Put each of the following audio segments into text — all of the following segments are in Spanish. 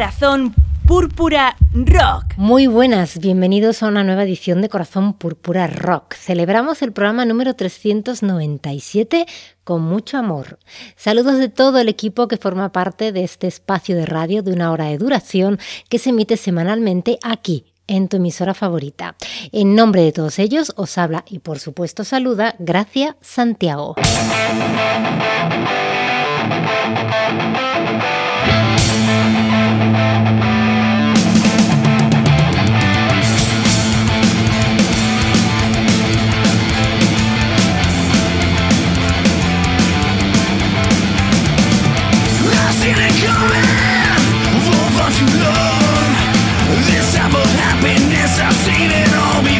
Corazón Púrpura Rock. Muy buenas, bienvenidos a una nueva edición de Corazón Púrpura Rock. Celebramos el programa número 397 con mucho amor. Saludos de todo el equipo que forma parte de este espacio de radio de una hora de duración que se emite semanalmente aquí en tu emisora favorita. En nombre de todos ellos os habla y por supuesto saluda Gracia Santiago. of happiness, I've seen it all before.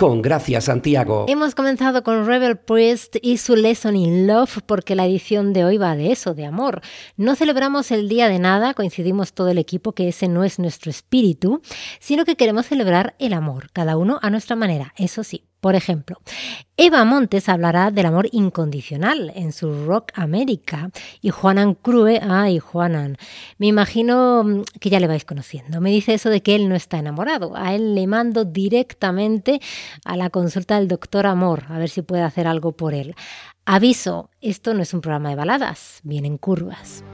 con Gracia Santiago. Hemos comenzado con Rebel Priest y su Lesson in Love porque la edición de hoy va de eso, de amor. No celebramos el día de nada, coincidimos todo el equipo que ese no es nuestro espíritu, sino que queremos celebrar el amor, cada uno a nuestra manera, eso sí. Por ejemplo, Eva Montes hablará del amor incondicional en su Rock América y Juanan Crue, ay Juanan, me imagino mm, que ya le vais conociendo, me dice eso de que él no está enamorado enamorado. A él le mando directamente a la consulta del doctor Amor, a ver si puede hacer algo por él. Aviso, esto no es un programa de baladas, vienen curvas.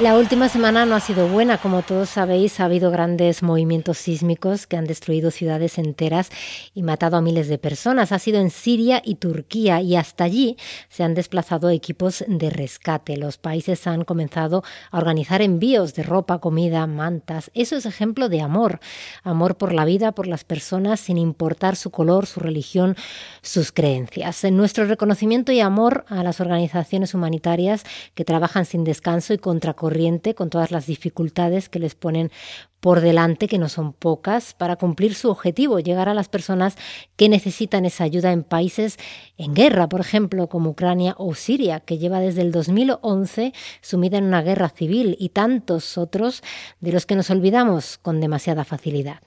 La última semana no ha sido buena, como todos sabéis, ha habido grandes movimientos sísmicos que han destruido ciudades enteras y matado a miles de personas. Ha sido en Siria y Turquía y hasta allí se han desplazado equipos de rescate. Los países han comenzado a organizar envíos de ropa, comida, mantas. Eso es ejemplo de amor, amor por la vida, por las personas, sin importar su color, su religión, sus creencias. En nuestro reconocimiento y amor a las organizaciones humanitarias que trabajan sin descanso y con todas las dificultades que les ponen por delante, que no son pocas, para cumplir su objetivo, llegar a las personas que necesitan esa ayuda en países en guerra, por ejemplo, como Ucrania o Siria, que lleva desde el 2011 sumida en una guerra civil, y tantos otros de los que nos olvidamos con demasiada facilidad.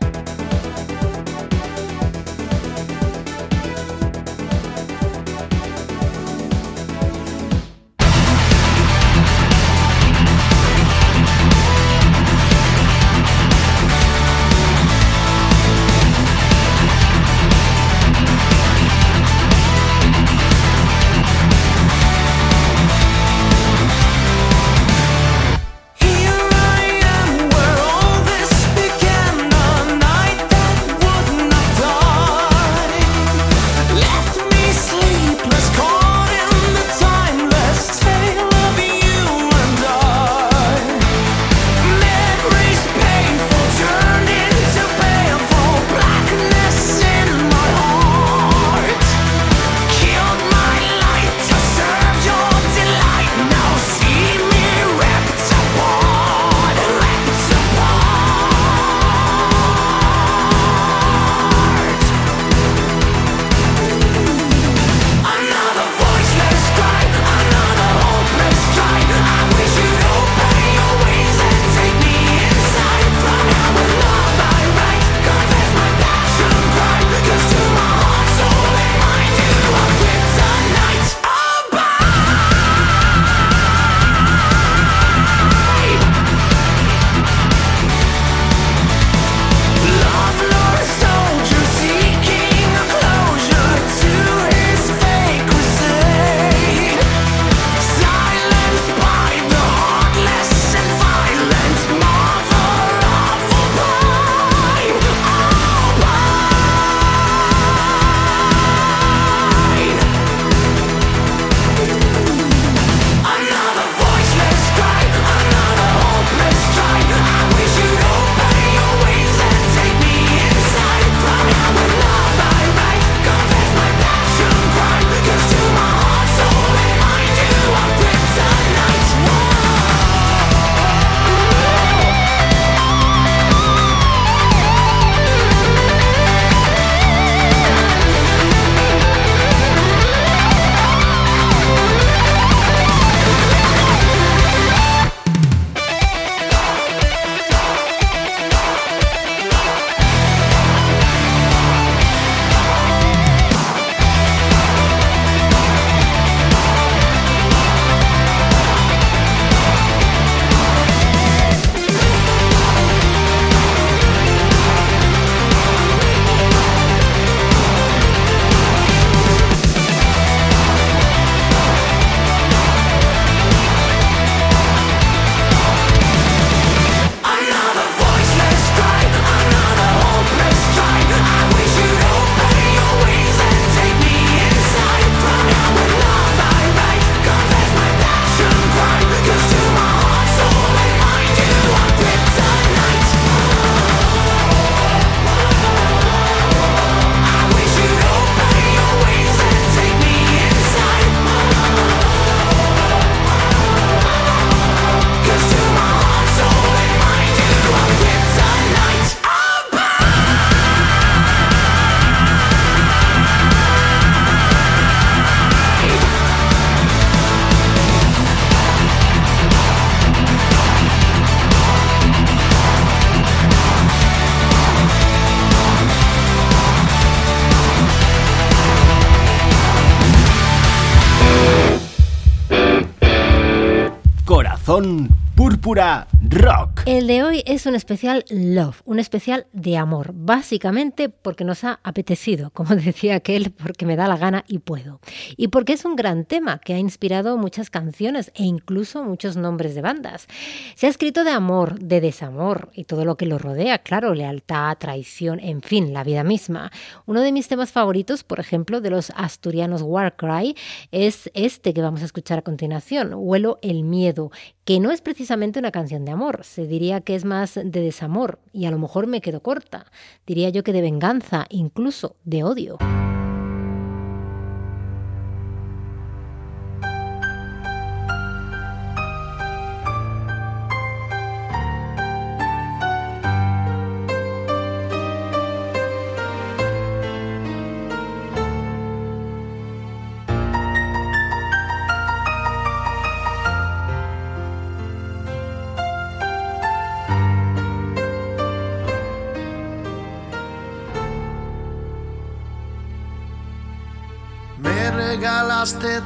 Púrpura Rock. El de hoy es un especial love, un especial de amor, básicamente porque nos ha apetecido, como decía aquel, porque me da la gana y puedo. Y porque es un gran tema que ha inspirado muchas canciones e incluso muchos nombres de bandas. Se ha escrito de amor, de desamor y todo lo que lo rodea, claro, lealtad, traición, en fin, la vida misma. Uno de mis temas favoritos, por ejemplo, de los asturianos Warcry, es este que vamos a escuchar a continuación, Huelo el miedo, que no es precisamente una canción de amor, se diría que es más de desamor y a lo mejor me quedo corta, diría yo que de venganza, incluso de odio.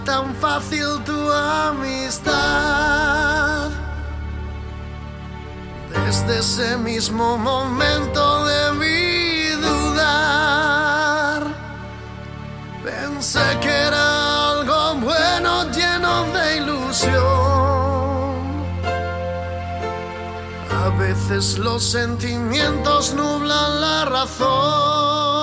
Tan fácil tu amistad. Desde ese mismo momento debí dudar. Pensé que era algo bueno lleno de ilusión. A veces los sentimientos nublan la razón.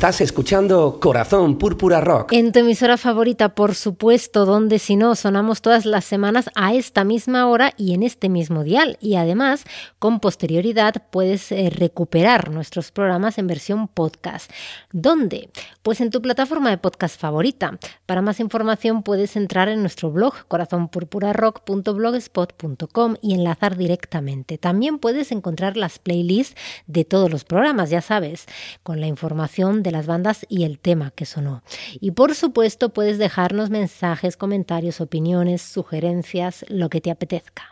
Estás escuchando Corazón Púrpura Rock. En tu emisora favorita, por supuesto, donde si no, sonamos todas las semanas a esta misma hora y en este mismo dial. Y además, con posterioridad, puedes eh, recuperar nuestros programas en versión podcast. ¿Dónde? Pues en tu plataforma de podcast favorita. Para más información puedes entrar en nuestro blog corazonpurpurarock.blogspot.com y enlazar directamente. También puedes encontrar las playlists de todos los programas, ya sabes, con la información de las bandas y el tema que sonó. Y por supuesto puedes dejarnos mensajes, comentarios, opiniones, sugerencias, lo que te apetezca.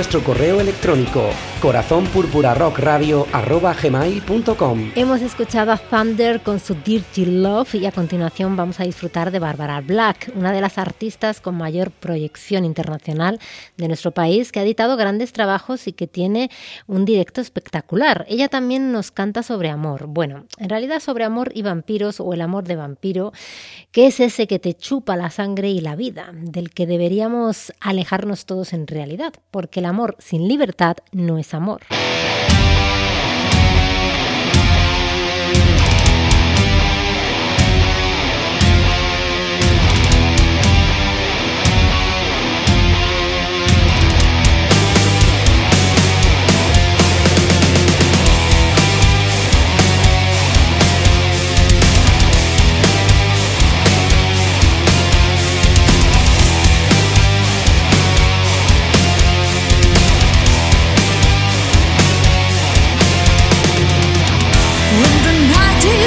Nuestro correo electrónico corazonpurpurarockradio.com. Hemos escuchado a Thunder con su Dirty Love y a continuación vamos a disfrutar de Barbara Black, una de las artistas con mayor proyección internacional de nuestro país, que ha editado grandes trabajos y que tiene un directo espectacular. Ella también nos canta sobre amor. Bueno, en realidad sobre amor y vampiros o el amor de vampiro, que es ese que te chupa la sangre y la vida, del que deberíamos alejarnos todos en realidad porque el amor sin libertad no es amor.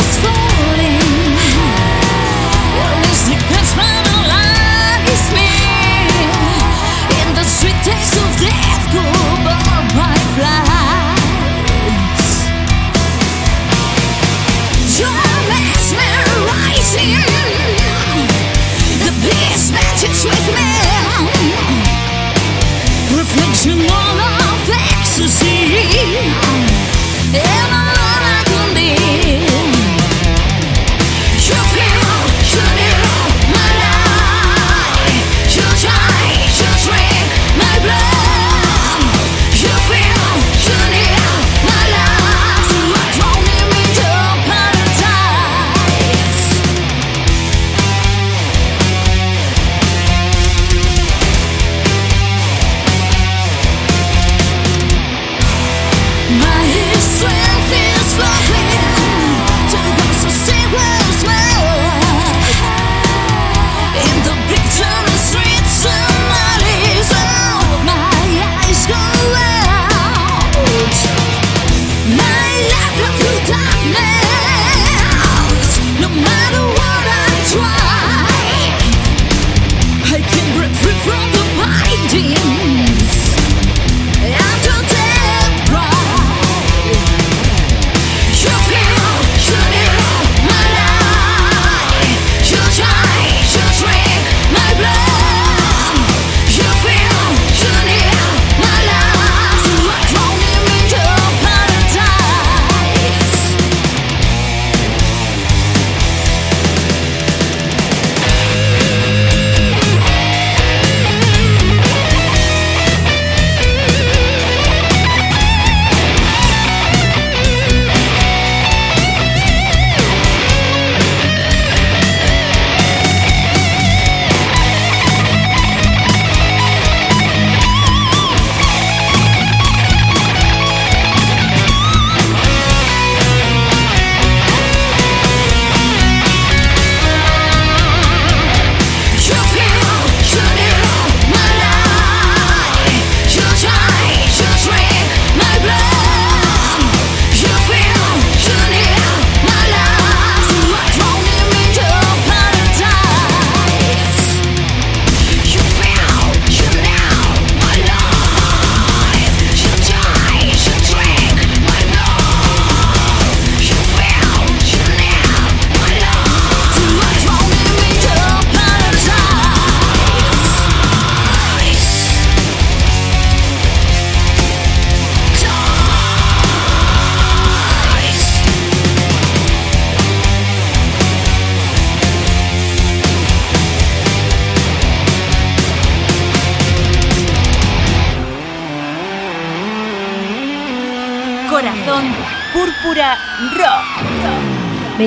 Me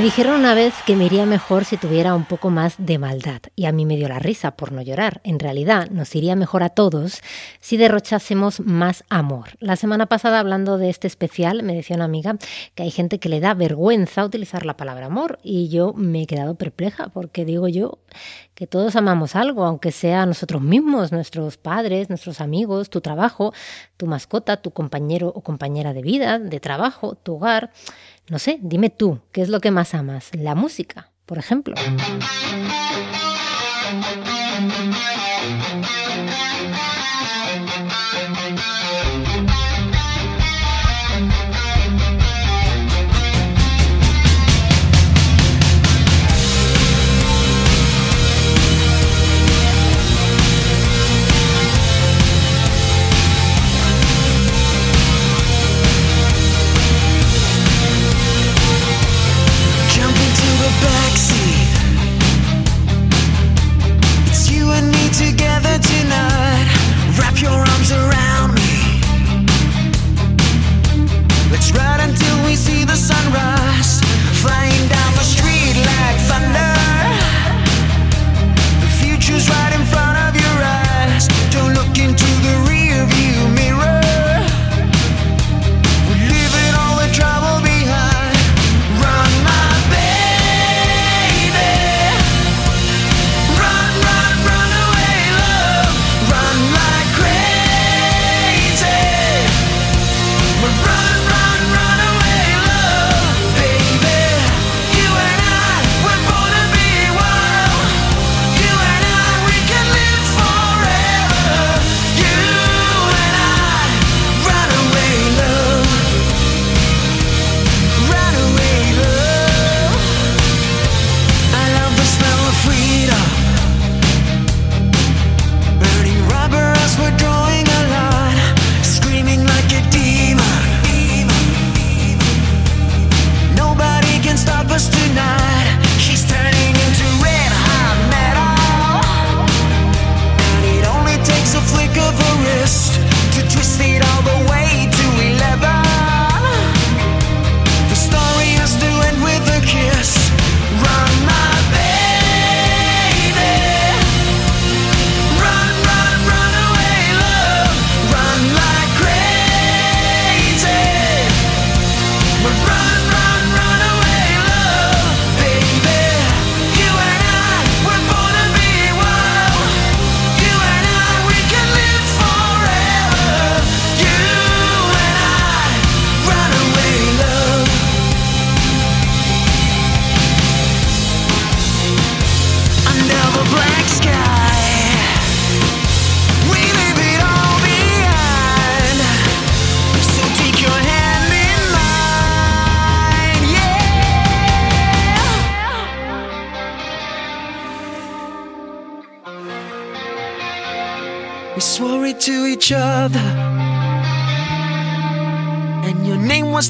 dijeron una vez que me iría mejor si tuviera un poco más de maldad y a mí me dio la risa por no llorar. En realidad nos iría mejor a todos si derrochásemos más amor. La semana pasada hablando de este especial me decía una amiga que hay gente que le da vergüenza utilizar la palabra amor y yo me he quedado perpleja porque digo yo que todos amamos algo, aunque sea nosotros mismos, nuestros padres, nuestros amigos, tu trabajo, tu mascota, tu compañero o compañera de vida, de trabajo, tu hogar. No sé, dime tú, ¿qué es lo que más amas? La música, por ejemplo.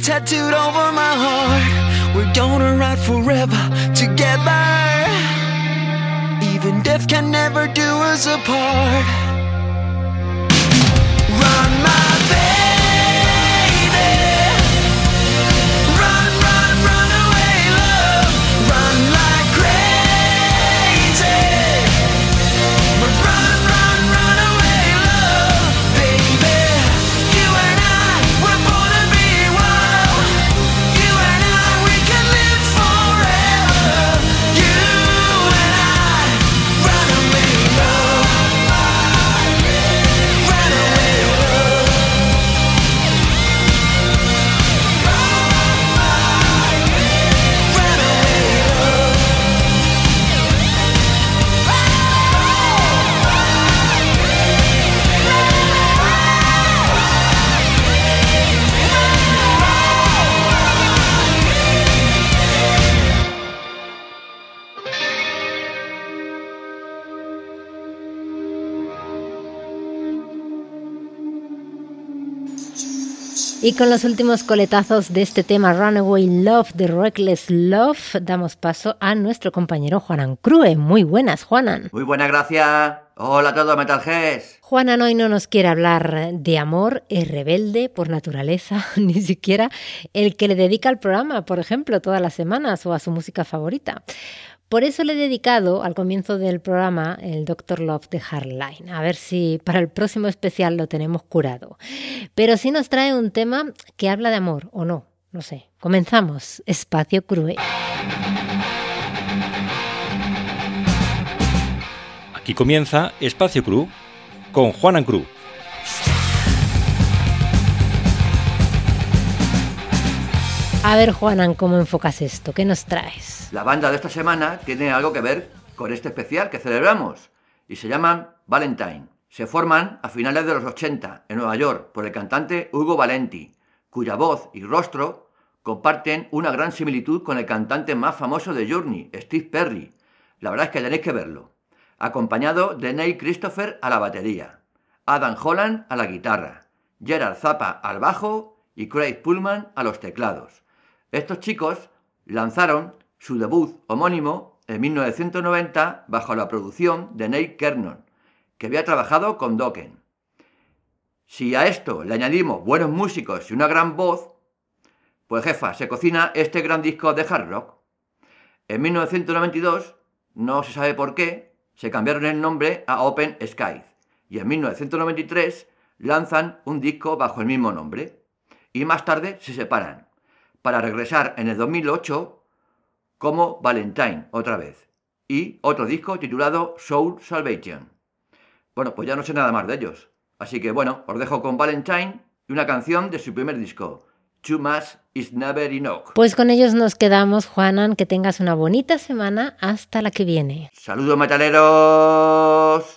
Tattooed over my heart. We're gonna ride forever together. Even death can never do us apart. Y con los últimos coletazos de este tema Runaway Love de Reckless Love, damos paso a nuestro compañero Juanan Crue. Muy buenas, Juanan. Muy buenas, gracias. Hola a todos, Metalheads. Juanan hoy no nos quiere hablar de amor, es rebelde por naturaleza, ni siquiera el que le dedica al programa, por ejemplo, todas las semanas o a su música favorita. Por eso le he dedicado al comienzo del programa el Dr. Love de Hardline. A ver si para el próximo especial lo tenemos curado. Pero sí nos trae un tema que habla de amor, o no, no sé. Comenzamos. Espacio Crue. Aquí comienza Espacio Cru con Juanan Cru. A ver, Juanan, ¿cómo enfocas esto? ¿Qué nos traes? La banda de esta semana tiene algo que ver con este especial que celebramos y se llaman Valentine. Se forman a finales de los 80 en Nueva York por el cantante Hugo Valenti, cuya voz y rostro comparten una gran similitud con el cantante más famoso de Journey, Steve Perry. La verdad es que tenéis que verlo. Acompañado de Neil Christopher a la batería, Adam Holland a la guitarra, Gerard Zappa al bajo y Craig Pullman a los teclados. Estos chicos lanzaron su debut homónimo en 1990 bajo la producción de Nate Kernon, que había trabajado con Dokken. Si a esto le añadimos buenos músicos y una gran voz, pues jefa, se cocina este gran disco de hard rock. En 1992, no se sabe por qué, se cambiaron el nombre a Open Skies y en 1993 lanzan un disco bajo el mismo nombre y más tarde se separan para regresar en el 2008 como Valentine otra vez y otro disco titulado Soul Salvation. Bueno, pues ya no sé nada más de ellos. Así que bueno, os dejo con Valentine y una canción de su primer disco, Too Much Is Never Enough. Pues con ellos nos quedamos, Juanan, que tengas una bonita semana hasta la que viene. Saludos metaleros.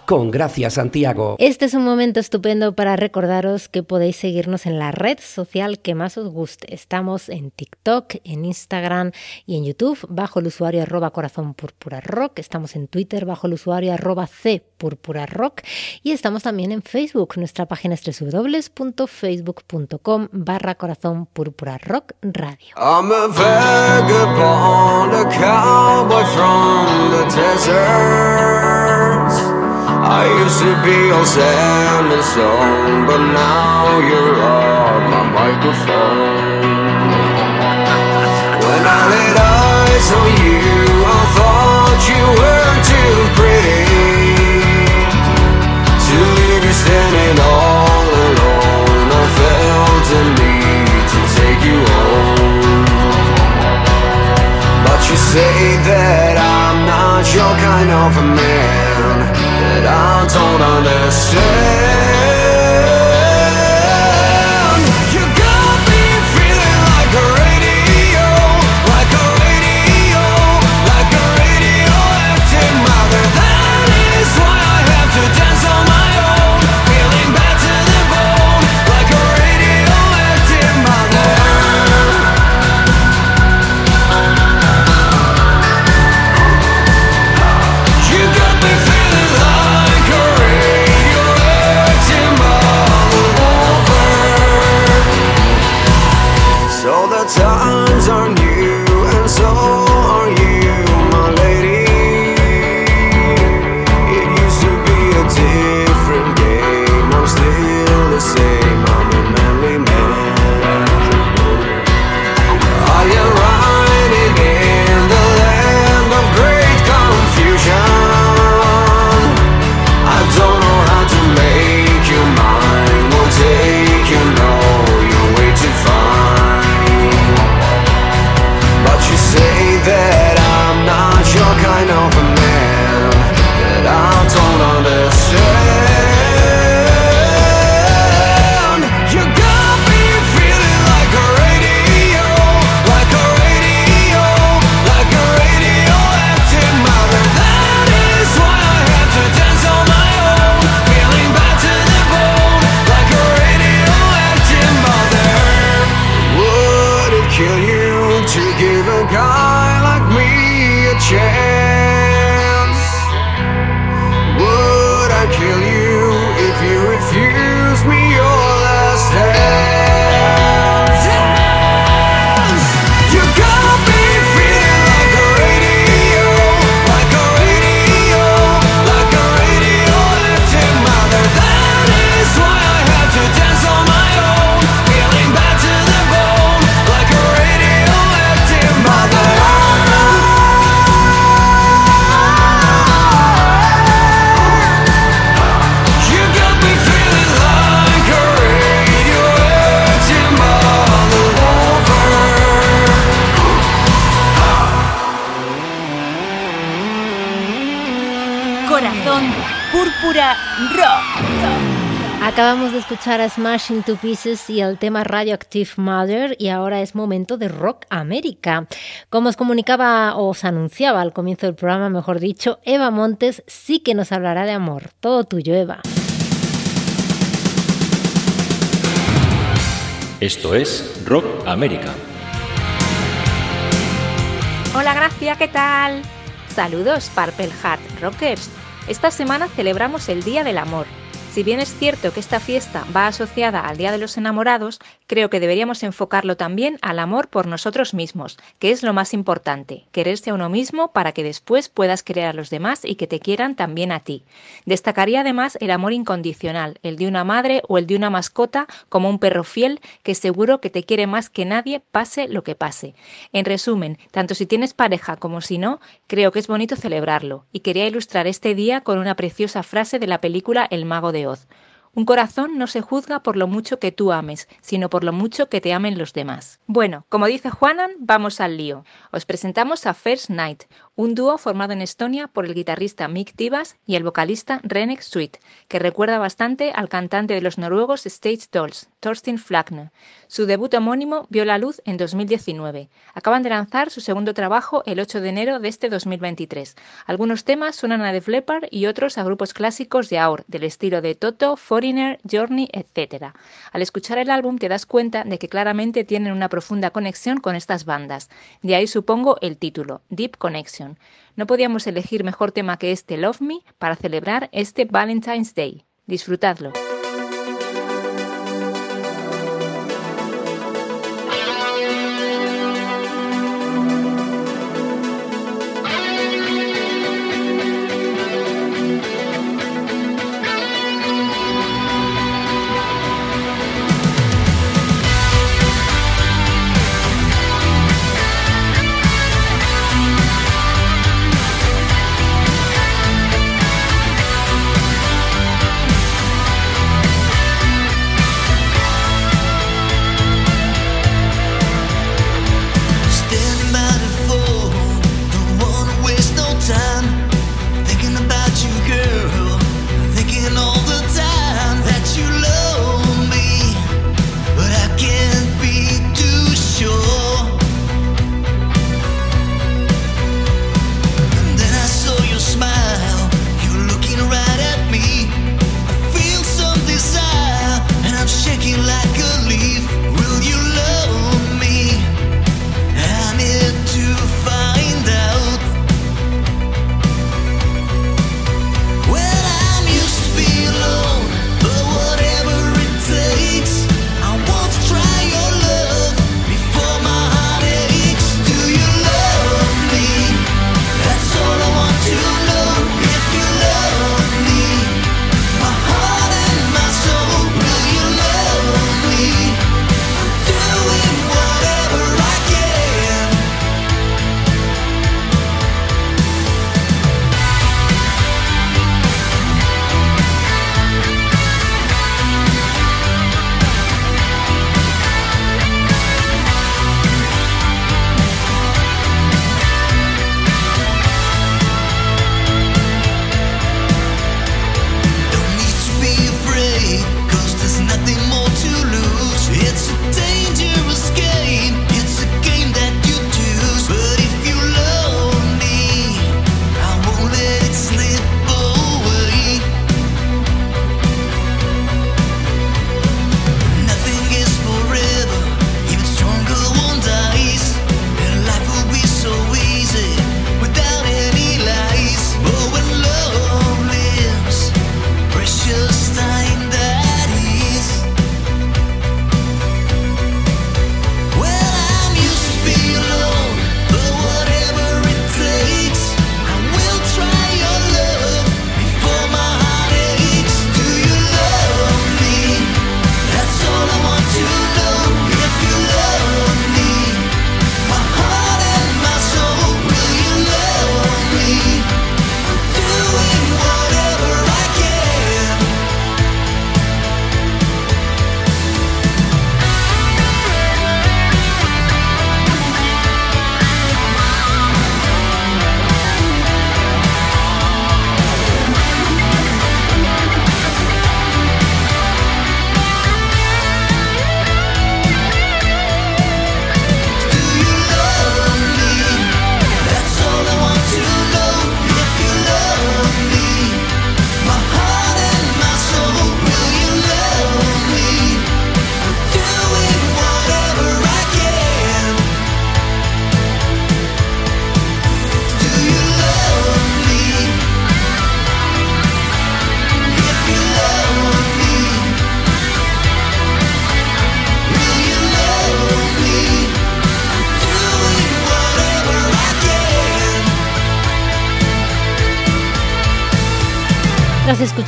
con Gracia Santiago. Este es un momento estupendo para recordaros que podéis seguirnos en la red social que más os guste. Estamos en TikTok, en Instagram y en YouTube bajo el usuario arroba corazón púrpura rock. Estamos en Twitter bajo el usuario arroba c púrpura rock y estamos también en Facebook. Nuestra página es www.facebook.com barra corazón púrpura rock radio. I'm a vagabond, a cowboy from the desert. I used to be on sand and stone, but now you're on my microphone. When I laid eyes on you, I thought you were too pretty to leave you standing all alone. I felt the need to take you home. But you say that I'm not your kind of a man, that I don't understand. Escuchar a Smash Into Pieces y el tema Radioactive Mother y ahora es momento de Rock América. Como os comunicaba o os anunciaba al comienzo del programa, mejor dicho, Eva Montes sí que nos hablará de amor. Todo tuyo, Eva. Esto es Rock América. Hola Gracia, ¿qué tal? Saludos Purple Heart Rockers. Esta semana celebramos el Día del Amor. Si bien es cierto que esta fiesta va asociada al Día de los Enamorados, creo que deberíamos enfocarlo también al amor por nosotros mismos, que es lo más importante, quererse a uno mismo para que después puedas querer a los demás y que te quieran también a ti. Destacaría además el amor incondicional, el de una madre o el de una mascota como un perro fiel que seguro que te quiere más que nadie pase lo que pase. En resumen, tanto si tienes pareja como si no, creo que es bonito celebrarlo y quería ilustrar este día con una preciosa frase de la película El mago de Burdeos Un corazón no se juzga por lo mucho que tú ames, sino por lo mucho que te amen los demás. Bueno, como dice Juanan, vamos al lío. Os presentamos a First Night, un dúo formado en Estonia por el guitarrista Mick Tivas y el vocalista Renek Sweet, que recuerda bastante al cantante de los noruegos Stage Dolls, Thorstein Flagner. Su debut homónimo vio la luz en 2019. Acaban de lanzar su segundo trabajo el 8 de enero de este 2023. Algunos temas suenan a Def Leppard y otros a grupos clásicos de AOR, del estilo de Toto, Journey, etc. Al escuchar el álbum te das cuenta de que claramente tienen una profunda conexión con estas bandas. De ahí supongo el título, Deep Connection. No podíamos elegir mejor tema que este Love Me para celebrar este Valentine's Day. Disfrutadlo.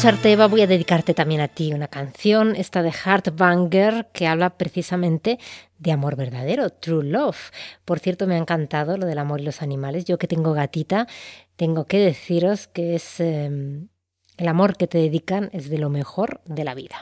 escucharte, Eva, voy a dedicarte también a ti una canción, esta de Heartbanger, que habla precisamente de amor verdadero, true love. Por cierto, me ha encantado lo del amor y los animales. Yo que tengo gatita, tengo que deciros que es em, el amor que te dedican es de lo mejor de la vida.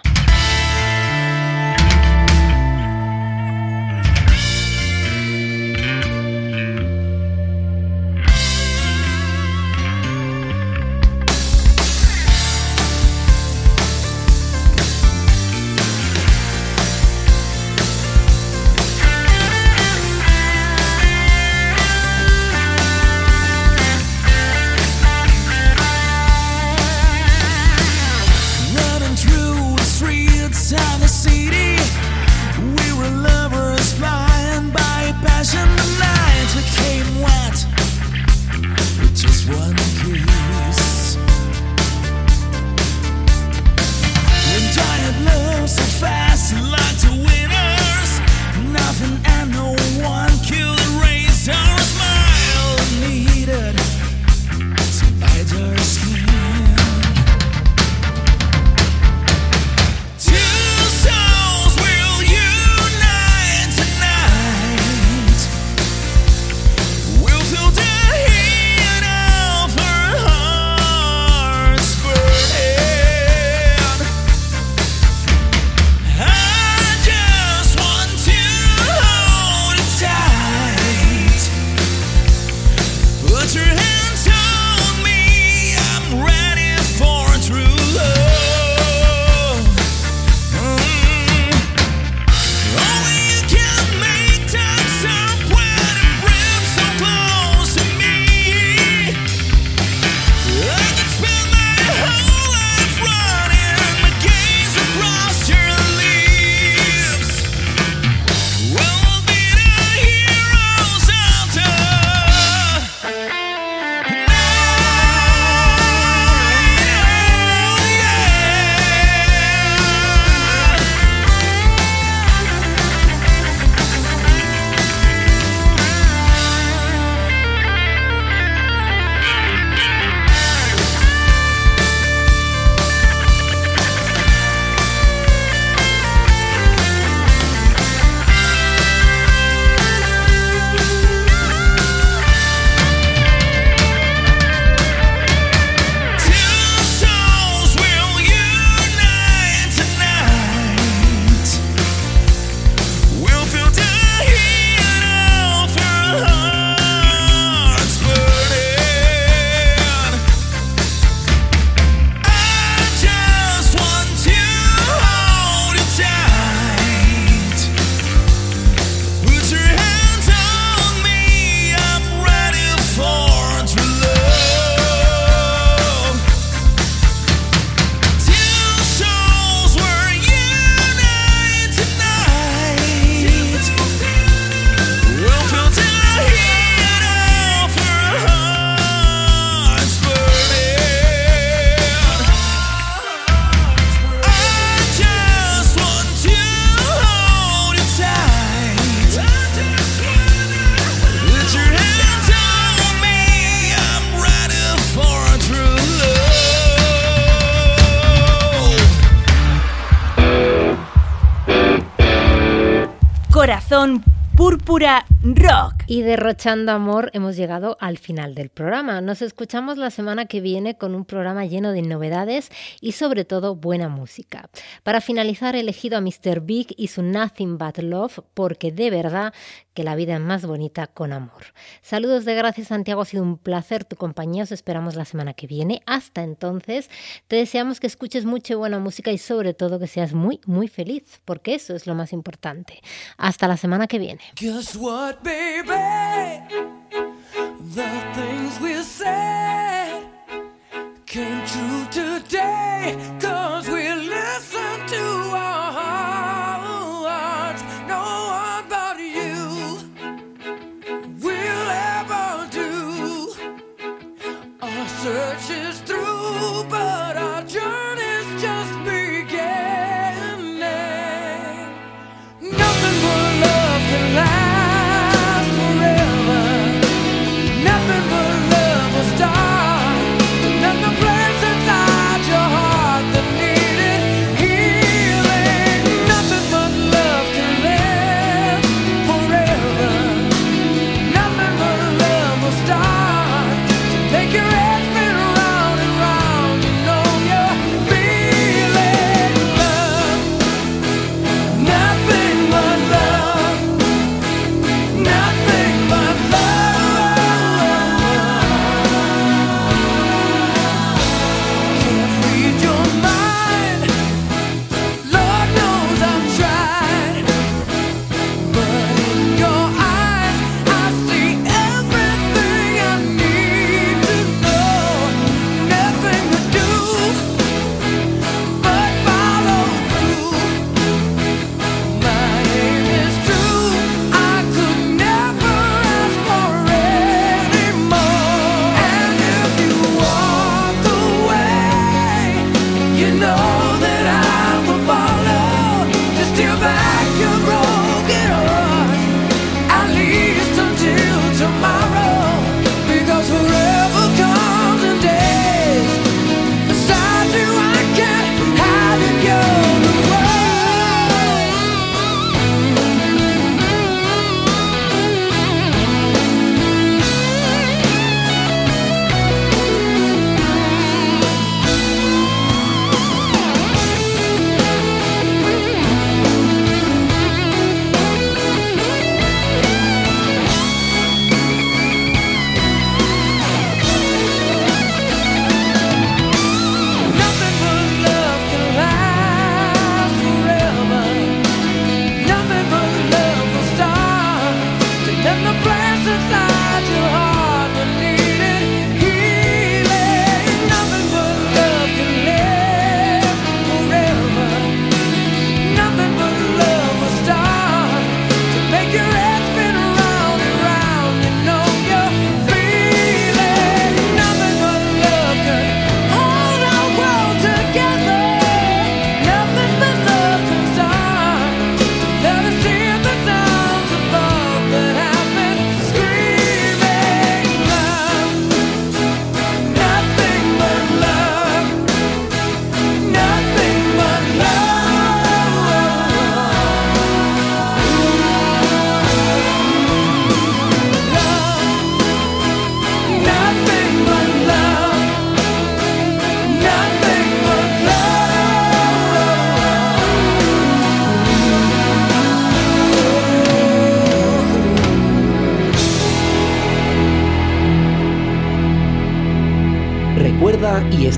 Y derrochando amor hemos llegado al final del programa. Nos escuchamos la semana que viene con un programa lleno de novedades y sobre todo buena música. Para finalizar he elegido a Mr. Big y su Nothing But Love porque de verdad que la vida es más bonita con amor. Saludos de gracias Santiago, ha sido un placer tu compañía, os esperamos la semana que viene. Hasta entonces, te deseamos que escuches mucha buena música y sobre todo que seas muy, muy feliz, porque eso es lo más importante. Hasta la semana que viene.